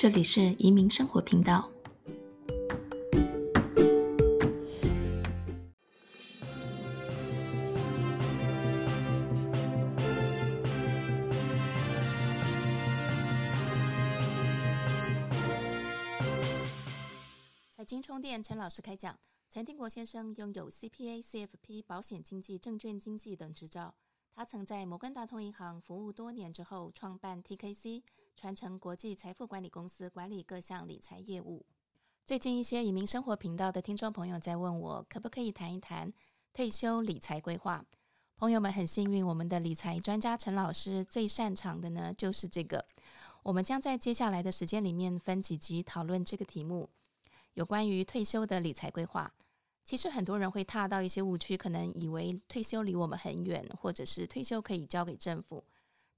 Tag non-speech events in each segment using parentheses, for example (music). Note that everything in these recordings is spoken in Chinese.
这里是移民生活频道。财经充电，陈老师开讲。陈定国先生拥有 CPA、CFP、保险经纪、证券经纪等执照。他曾在摩根大通银行服务多年之后，创办 TKC 传承国际财富管理公司，管理各项理财业务。最近一些移民生活频道的听众朋友在问我，可不可以谈一谈退休理财规划？朋友们很幸运，我们的理财专家陈老师最擅长的呢就是这个。我们将在接下来的时间里面分几集讨论这个题目。有关于退休的理财规划，其实很多人会踏到一些误区，可能以为退休离我们很远，或者是退休可以交给政府。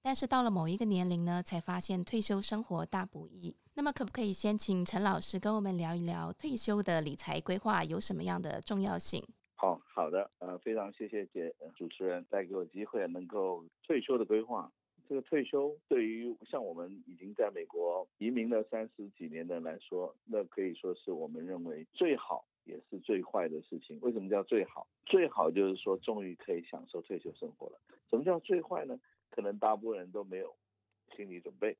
但是到了某一个年龄呢，才发现退休生活大不易。那么，可不可以先请陈老师跟我们聊一聊退休的理财规划有什么样的重要性？好好的，呃，非常谢谢姐主持人带给我机会，能够退休的规划。这个退休对于像我们已经在美国移民了三十几年的人来说，那可以说是我们认为最好也是最坏的事情。为什么叫最好？最好就是说终于可以享受退休生活了。什么叫最坏呢？可能大部分人都没有心理准备。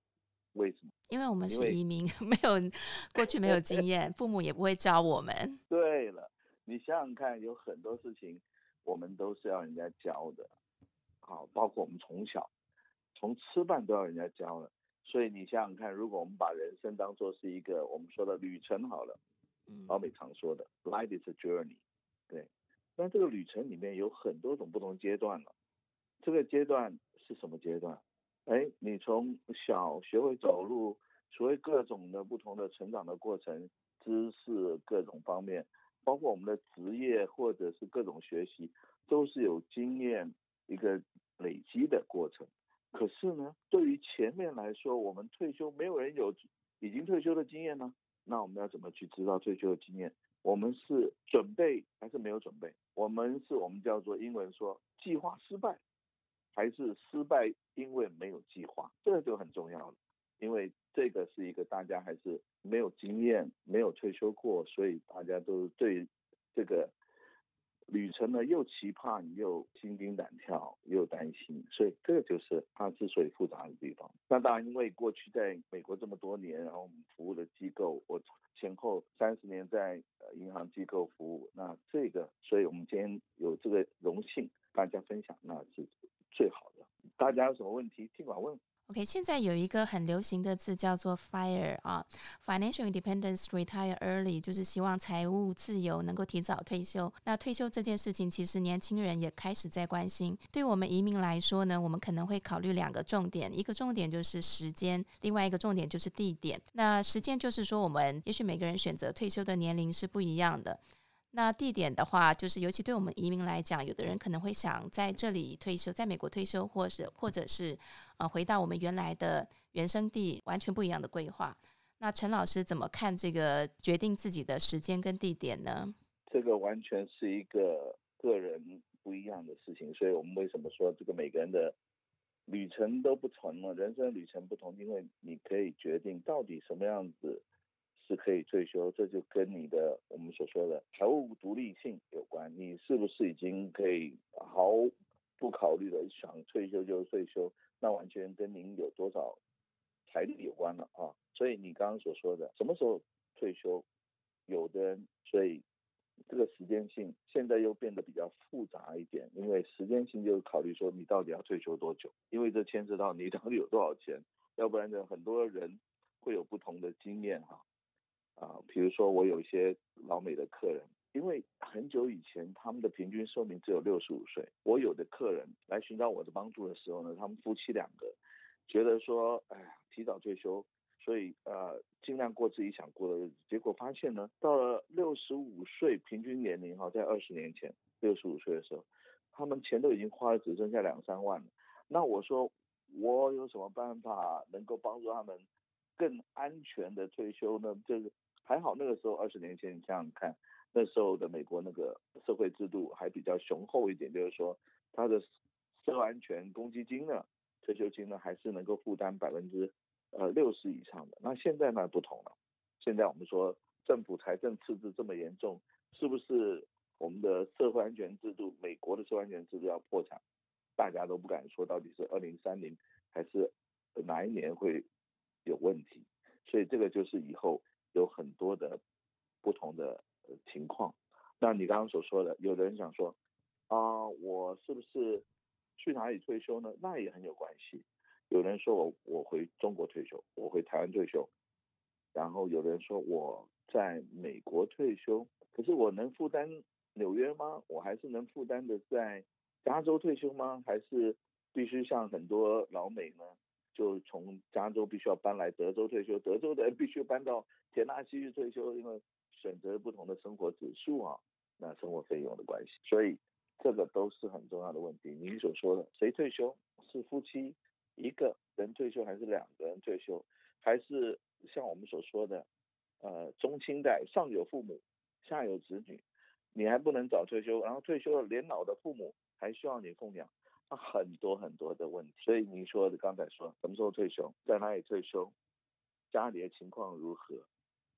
为什么？因为我们是移民，(laughs) 没有过去没有经验，(laughs) 父母也不会教我们。对了，你想想看，有很多事情我们都是要人家教的。好，包括我们从小。从吃饭都要人家教了，所以你想想看，如果我们把人生当作是一个我们说的旅程好了，老美常说的 “life is a journey”，对，那这个旅程里面有很多种不同阶段了。这个阶段是什么阶段？哎，你从小学会走路，学会各种的不同的成长的过程，知识各种方面，包括我们的职业或者是各种学习，都是有经验一个累积的过程。可是呢，对于前面来说，我们退休没有人有已经退休的经验呢，那我们要怎么去知道退休的经验？我们是准备还是没有准备？我们是我们叫做英文说计划失败，还是失败因为没有计划？这个就很重要了，因为这个是一个大家还是没有经验，没有退休过，所以大家都对这个。旅程呢，又期盼又心惊胆跳又担心，所以这就是它之所以复杂的地方。那当然，因为过去在美国这么多年，然后我们服务的机构，我前后三十年在呃银行机构服务，那这个，所以我们今天有这个荣幸，大家分享，那是最好的。大家有什么问题，尽管问。OK，现在有一个很流行的字叫做 “FIRE” 啊，Financial Independence Retire Early，就是希望财务自由能够提早退休。那退休这件事情，其实年轻人也开始在关心。对我们移民来说呢，我们可能会考虑两个重点，一个重点就是时间，另外一个重点就是地点。那时间就是说，我们也许每个人选择退休的年龄是不一样的。那地点的话，就是尤其对我们移民来讲，有的人可能会想在这里退休，在美国退休，或是或者是呃回到我们原来的原生地，完全不一样的规划。那陈老师怎么看这个决定自己的时间跟地点呢？这个完全是一个个人不一样的事情，所以我们为什么说这个每个人的旅程都不同呢？人生旅程不同，因为你可以决定到底什么样子。是可以退休，这就跟你的我们所说的财务独立性有关。你是不是已经可以毫不考虑的想退休就退休？那完全跟您有多少财力有关了啊！所以你刚刚所说的什么时候退休，有的人，所以这个时间性现在又变得比较复杂一点，因为时间性就是考虑说你到底要退休多久，因为这牵涉到你到底有多少钱，要不然呢，很多人会有不同的经验哈。啊，比如说我有一些老美的客人，因为很久以前他们的平均寿命只有六十五岁。我有的客人来寻找我的帮助的时候呢，他们夫妻两个觉得说，哎呀，提早退休，所以呃，尽量过自己想过的日子。结果发现呢，到了六十五岁平均年龄哈，在二十年前六十五岁的时候，他们钱都已经花了只剩下两三万了。那我说我有什么办法能够帮助他们更安全的退休呢？这个。还好那个时候二十年前，你想想看，那时候的美国那个社会制度还比较雄厚一点，就是说他的社会安全公积金呢、退休金呢，还是能够负担百分之呃六十以上的。那现在呢不同了，现在我们说政府财政赤字这么严重，是不是我们的社会安全制度，美国的社会安全制度要破产？大家都不敢说到底是二零三零还是哪一年会有问题，所以这个就是以后有很多的不同的情况。那你刚刚所说的，有的人想说啊，我是不是去哪里退休呢？那也很有关系。有人说我我回中国退休，我回台湾退休，然后有人说我在美国退休，可是我能负担纽约吗？我还是能负担的在加州退休吗？还是必须像很多老美呢，就从加州必须要搬来德州退休，德州的人必须搬到田纳西去退休，因为选择不同的生活指数啊。那生活费用的关系，所以这个都是很重要的问题。您所说的，谁退休是夫妻一个人退休，还是两个人退休，还是像我们所说的，呃，中青代上有父母，下有子女，你还不能早退休，然后退休了年老的父母还需要你奉养，很多很多的问题。所以您说的刚才说什么时候退休，在哪里退休，家里的情况如何？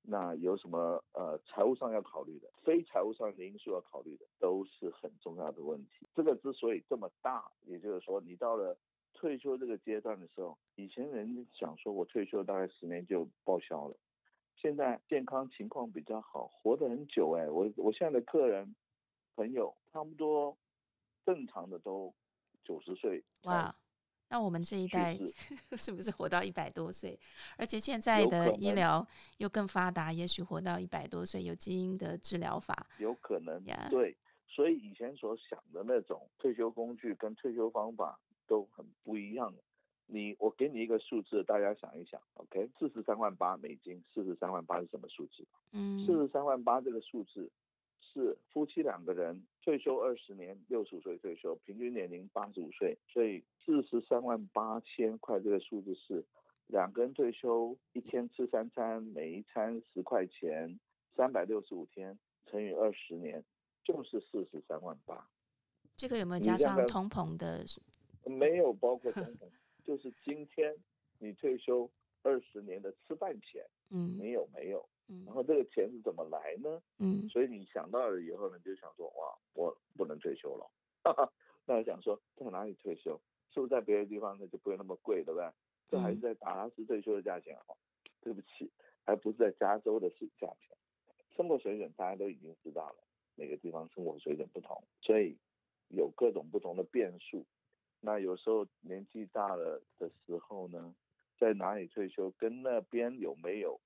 那有什么呃财务上要考虑的，非财务上的因素要考虑的，都是很重要的问题。这个之所以这么大，也就是说，你到了退休这个阶段的时候，以前人想说我退休大概十年就报销了，现在健康情况比较好，活得很久哎。我我现在的客人朋友差不多正常的都九十岁。哇。那我们这一代 (laughs) 是不是活到一百多岁？而且现在的医疗又更发达，也许活到一百多岁，有基因的治疗法，有可能。Yeah. 对，所以以前所想的那种退休工具跟退休方法都很不一样。你，我给你一个数字，大家想一想，OK？四十三万八美金，四十三万八是什么数字？嗯，四十三万八这个数字。是夫妻两个人退休二十年，六十五岁退休，平均年龄八十五岁，所以四十三万八千块这个数字是两个人退休一天吃三餐，每一餐十块钱，三百六十五天乘以二十年，就是四十三万八。这个有没有加上通膨的？没有，包括通 (laughs) 膨，就是今天你退休二十年的吃饭钱，嗯，没有没有？嗯然后这个钱是怎么来呢？嗯，所以你想到了以后呢，就想说哇，我不能退休了。哈哈，那我想说在哪里退休？是不是在别的地方那就不会那么贵，对不对？这还是在达拉斯退休的价钱好。对不起，还不是在加州的是价钱。生活水准大家都已经知道了，每个地方生活水准不同，所以有各种不同的变数。那有时候年纪大了的时候呢，在哪里退休，跟那边有没有？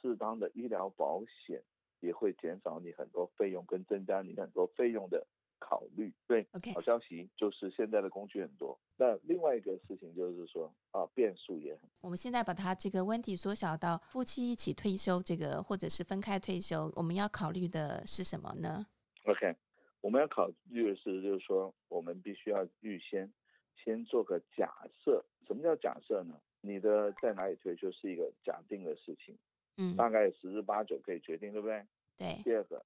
适当的医疗保险也会减少你很多费用，跟增加你很多费用的考虑。对，OK，好消息就是现在的工具很多。那另外一个事情就是说啊，变数也很。我们现在把它这个问题缩小到夫妻一起退休，这个或者是分开退休，我们要考虑的是什么呢？OK，我们要考虑的是，就是说我们必须要预先先做个假设。什么叫假设呢？你的在哪里退休是一个假定的事情。嗯，大概十之八九可以决定，对不对？对。第二个，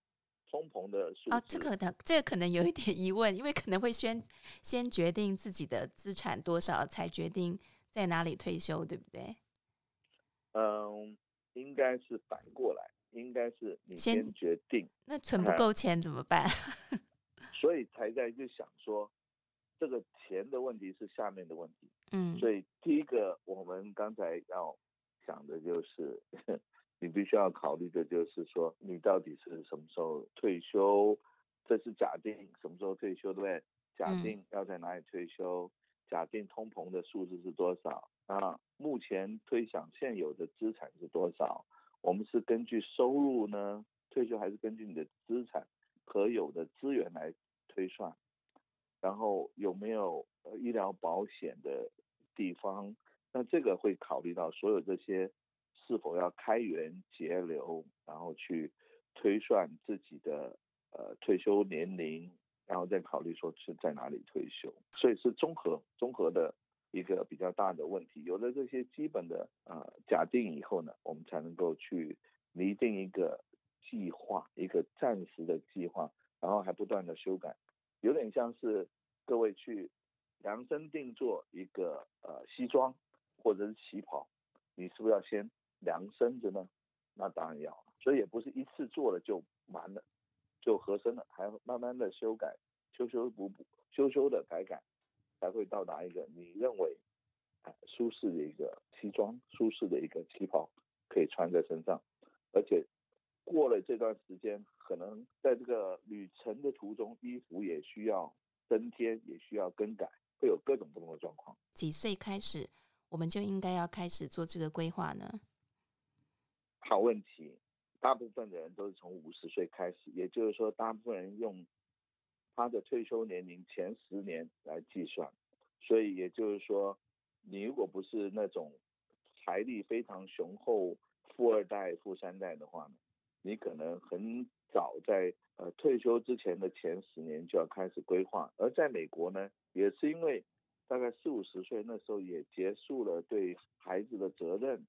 通膨的数字。哦，这个的这个可能有一点疑问，因为可能会先先决定自己的资产多少，才决定在哪里退休，对不对？嗯，应该是反过来，应该是你先决定。那存不够钱怎么办？(laughs) 所以才在就想说，这个钱的问题是下面的问题。嗯。所以第一个，我们刚才要。讲的就是，(laughs) 你必须要考虑的就是说，你到底是什么时候退休？这是假定什么时候退休，对不对？假定要在哪里退休？假定通膨的数字是多少？啊，目前推想现有的资产是多少？我们是根据收入呢退休，还是根据你的资产可有的资源来推算？然后有没有医疗保险的地方？那这个会考虑到所有这些是否要开源节流，然后去推算自己的呃退休年龄，然后再考虑说是在哪里退休，所以是综合综合的一个比较大的问题。有了这些基本的呃假定以后呢，我们才能够去拟定一个计划，一个暂时的计划，然后还不断的修改，有点像是各位去量身定做一个呃西装。或者是旗袍，你是不是要先量身子呢？那当然要，所以也不是一次做了就完了，就合身了，还慢慢的修改，修修补补，修修的改改，才会到达一个你认为舒适的一个西装，舒适的一个旗袍可以穿在身上，而且过了这段时间，可能在这个旅程的途中，衣服也需要增添，也需要更改，会有各种不同的状况。几岁开始，我们就应该要开始做这个规划呢？好问题，大部分的人都是从五十岁开始，也就是说，大部分人用他的退休年龄前十年来计算，所以也就是说，你如果不是那种财力非常雄厚、富二代、富三代的话呢，你可能很早在呃退休之前的前十年就要开始规划。而在美国呢，也是因为大概四五十岁那时候也结束了对孩子的责任。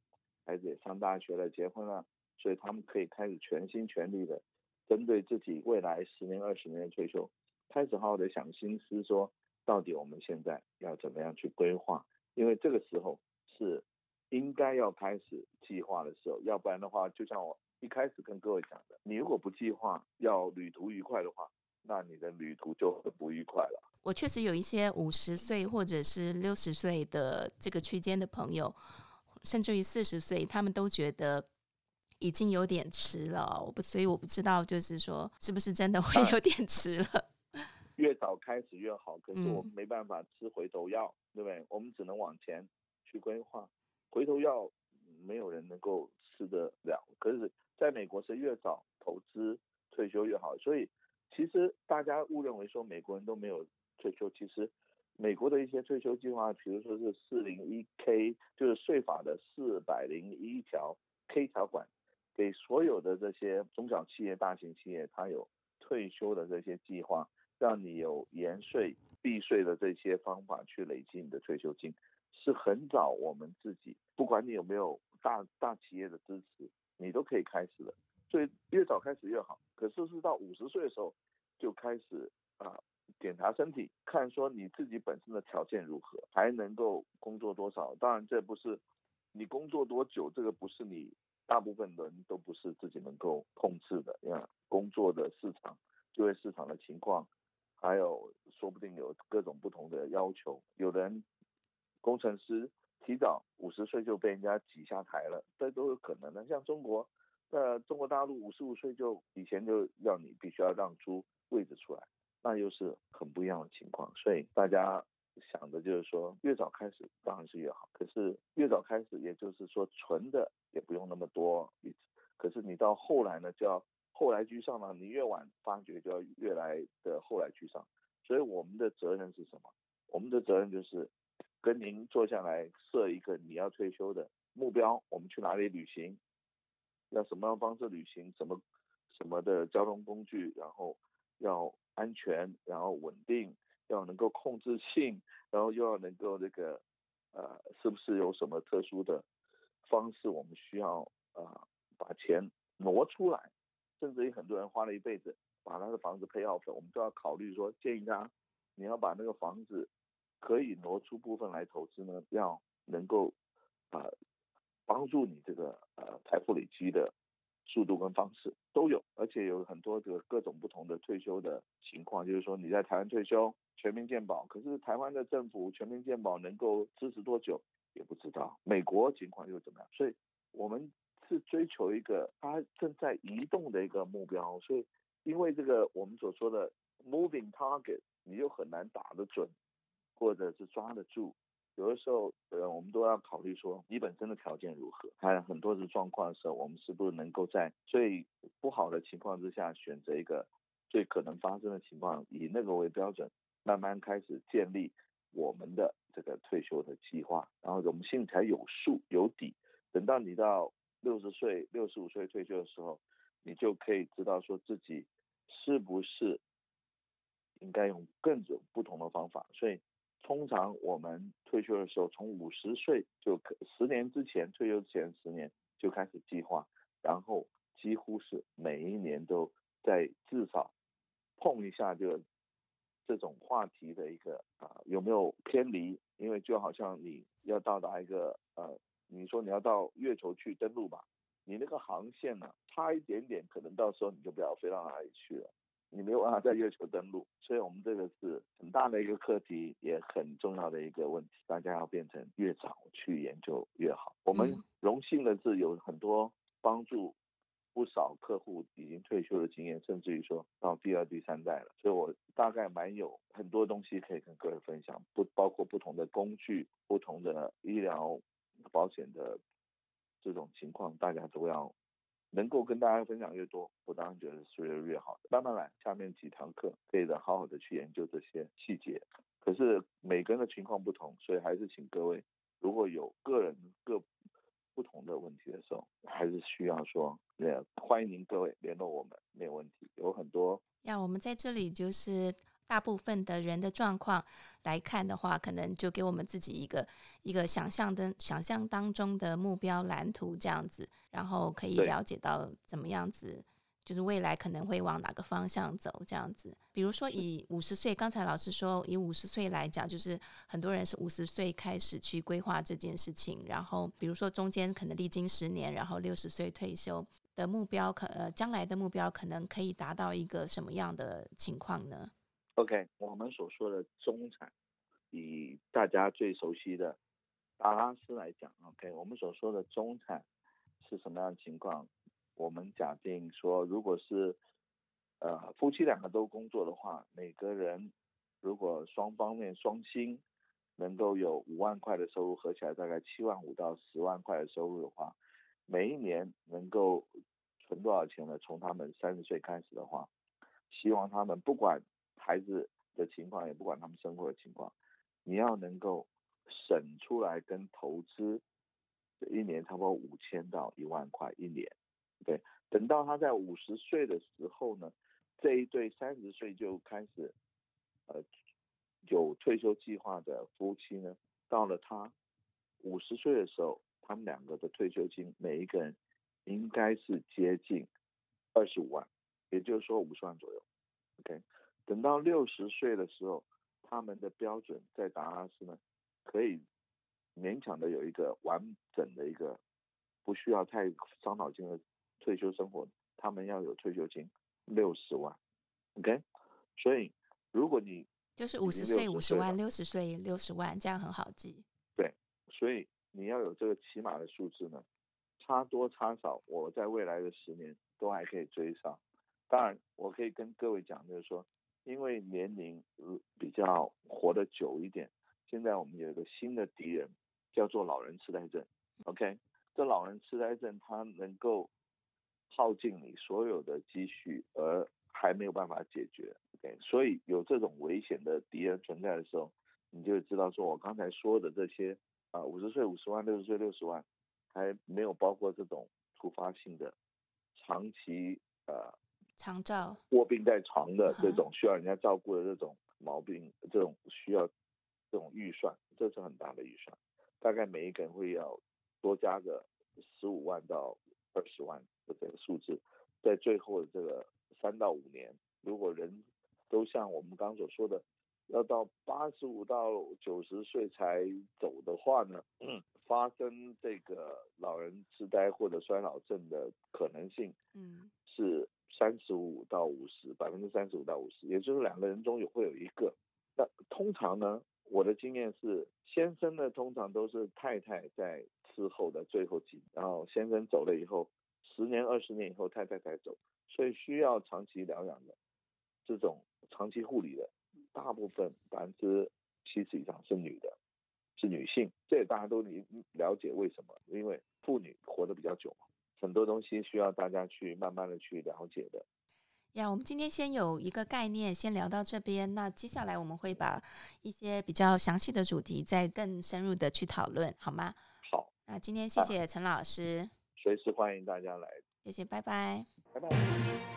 孩子也上大学了，结婚了，所以他们可以开始全心全力的针对自己未来十年、二十年的退休，开始好好的想心思，说到底我们现在要怎么样去规划？因为这个时候是应该要开始计划的时候，要不然的话，就像我一开始跟各位讲的，你如果不计划要旅途愉快的话，那你的旅途就很不愉快了。我确实有一些五十岁或者是六十岁的这个区间的朋友。甚至于四十岁，他们都觉得已经有点迟了。我不，所以我不知道，就是说，是不是真的会有点迟了？(laughs) 越早开始越好。可是我们没办法吃回头药，嗯、对不对？我们只能往前去规划。回头药没有人能够吃得了。可是在美国是越早投资退休越好。所以其实大家误认为说美国人都没有退休，其实。美国的一些退休计划，比如说是四零一 K，就是税法的四百零一条 K 条款，给所有的这些中小企业、大型企业，它有退休的这些计划，让你有延税避税的这些方法去累积你的退休金，是很早我们自己，不管你有没有大大企业的支持，你都可以开始的，所以越早开始越好。可是是到五十岁的时候就开始啊。检查身体，看说你自己本身的条件如何，还能够工作多少。当然，这不是你工作多久，这个不是你大部分人都不是自己能够控制的。呀，工作的市场、就业市场的情况，还有说不定有各种不同的要求。有的人工程师提早五十岁就被人家挤下台了，这都有可能的。像中国，呃，中国大陆五十五岁就以前就要你必须要让出位置出来。那又是很不一样的情况，所以大家想的就是说，越早开始当然是越好。可是越早开始，也就是说存的也不用那么多。可是你到后来呢，就要后来居上了。你越晚发觉，就要越来的后来居上。所以我们的责任是什么？我们的责任就是跟您坐下来设一个你要退休的目标。我们去哪里旅行？要什么样方式旅行？什么什么的交通工具？然后要。安全，然后稳定，要能够控制性，然后又要能够这个，呃，是不是有什么特殊的方式？我们需要呃把钱挪出来，甚至于很多人花了一辈子把他的房子 pay off，我们都要考虑说，建议他你要把那个房子可以挪出部分来投资呢，要能够啊、呃、帮助你这个呃财富累积的。速度跟方式都有，而且有很多个各种不同的退休的情况，就是说你在台湾退休全民健保，可是台湾的政府全民健保能够支持多久也不知道，美国情况又怎么样？所以我们是追求一个它正在移动的一个目标，所以因为这个我们所说的 moving target，你又很难打得准，或者是抓得住。有的时候，呃，我们都要考虑说，你本身的条件如何，还有很多的状况的时候，我们是不是能够在最不好的情况之下，选择一个最可能发生的情况，以那个为标准，慢慢开始建立我们的这个退休的计划，然后我们心里才有数有底。等到你到六十岁、六十五岁退休的时候，你就可以知道说自己是不是应该用各种不同的方法，所以。通常我们退休的时候，从五十岁就十年之前退休前十年就开始计划，然后几乎是每一年都在至少碰一下就这种话题的一个啊有没有偏离？因为就好像你要到达一个呃你说你要到月球去登陆吧，你那个航线呢，差一点点，可能到时候你就不要飞到哪里去了，你没有办法在月球登陆。(laughs) 所以我们这个是很大的一个课题，也很重要的一个问题，大家要变成越早去研究越好。我们荣幸的是有很多帮助。不少客户已经退休的经验，甚至于说到第二、第三代了，所以我大概蛮有很多东西可以跟各位分享，不包括不同的工具、不同的医疗保险的这种情况，大家都要能够跟大家分享越多，我当然觉得是越越好的。慢慢来，下面几堂课可以的好好的去研究这些细节。可是每个人的情况不同，所以还是请各位如果有个人各。不同的问题的时候，还是需要说，也欢迎您各位联络我们，没有问题。有很多，呀我们在这里就是大部分的人的状况来看的话，可能就给我们自己一个一个想象的想象当中的目标蓝图这样子，然后可以了解到怎么样子。就是未来可能会往哪个方向走这样子，比如说以五十岁，刚才老师说以五十岁来讲，就是很多人是五十岁开始去规划这件事情，然后比如说中间可能历经十年，然后六十岁退休的目标可呃将来的目标可能可以达到一个什么样的情况呢？OK，我们所说的中产，以大家最熟悉的达拉斯来讲，OK，我们所说的中产是什么样的情况？我们假定说，如果是呃夫妻两个都工作的话，每个人如果双方面双薪能够有五万块的收入，合起来大概七万五到十万块的收入的话，每一年能够存多少钱呢？从他们三十岁开始的话，希望他们不管孩子的情况，也不管他们生活的情况，你要能够省出来跟投资，一年差不多五千到一万块一年。对，等到他在五十岁的时候呢，这一对三十岁就开始，呃，有退休计划的夫妻呢，到了他五十岁的时候，他们两个的退休金每一个人应该是接近二十五万，也就是说五十万左右。OK，等到六十岁的时候，他们的标准在达拉斯呢，可以勉强的有一个完整的一个，不需要太伤脑筋的。退休生活，他们要有退休金六十万，OK，所以如果你就是五十岁五十万，六十岁六十万，这样很好记。对，所以你要有这个起码的数字呢，差多差少，我在未来的十年都还可以追上。当然，我可以跟各位讲，就是说，因为年龄比较活得久一点，现在我们有一个新的敌人，叫做老人痴呆症，OK，这老人痴呆症它能够。耗尽你所有的积蓄，而还没有办法解决。OK，所以有这种危险的敌人存在的时候，你就知道说，我刚才说的这些啊，五十岁五十万，六十岁六十万，还没有包括这种突发性的、长期呃长照。卧病在床的这种需要人家照顾的这种毛病，这种需要这种预算，这是很大的预算，大概每一个人会要多加个十五万到二十万。的这个数字，在最后的这个三到五年，如果人都像我们刚刚所说的，要到八十五到九十岁才走的话呢，嗯，(clears throat) 发生这个老人痴呆或者衰老症的可能性，嗯，是三十五到五十，百分之三十五到五十，也就是两个人中有会有一个。那通常呢，我的经验是，先生呢通常都是太太在伺候的最后几，然后先生走了以后。十年、二十年以后，太太才走，所以需要长期疗养的这种长期护理的，大部分百分之七十以上是女的，是女性。这也大家都理了解为什么？因为妇女活得比较久嘛，很多东西需要大家去慢慢的去了解的。呀，我们今天先有一个概念，先聊到这边。那接下来我们会把一些比较详细的主题再更深入的去讨论，好吗？好。那今天谢谢陈老师。随时欢迎大家来，谢谢，拜拜，拜拜。